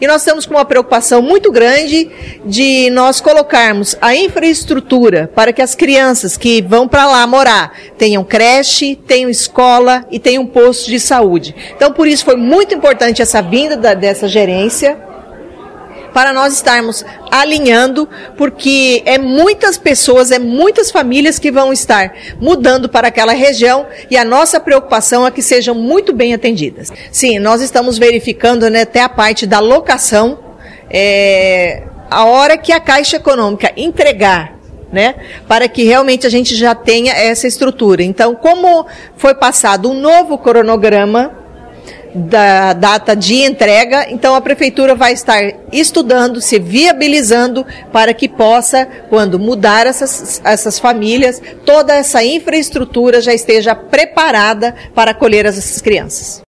E nós estamos com uma preocupação muito grande de nós colocarmos a infraestrutura para que as crianças que vão para lá morar tenham creche, tenham escola e tenham posto de saúde. Então, por isso foi muito importante essa vinda da, dessa gerência para nós estarmos alinhando, porque é muitas pessoas, é muitas famílias que vão estar mudando para aquela região e a nossa preocupação é que sejam muito bem atendidas. Sim, nós estamos verificando né, até a parte da locação, é, a hora que a Caixa Econômica entregar né? Para que realmente a gente já tenha essa estrutura. Então, como foi passado um novo cronograma da data de entrega, então a prefeitura vai estar estudando, se viabilizando para que possa, quando mudar essas, essas famílias, toda essa infraestrutura já esteja preparada para acolher essas crianças.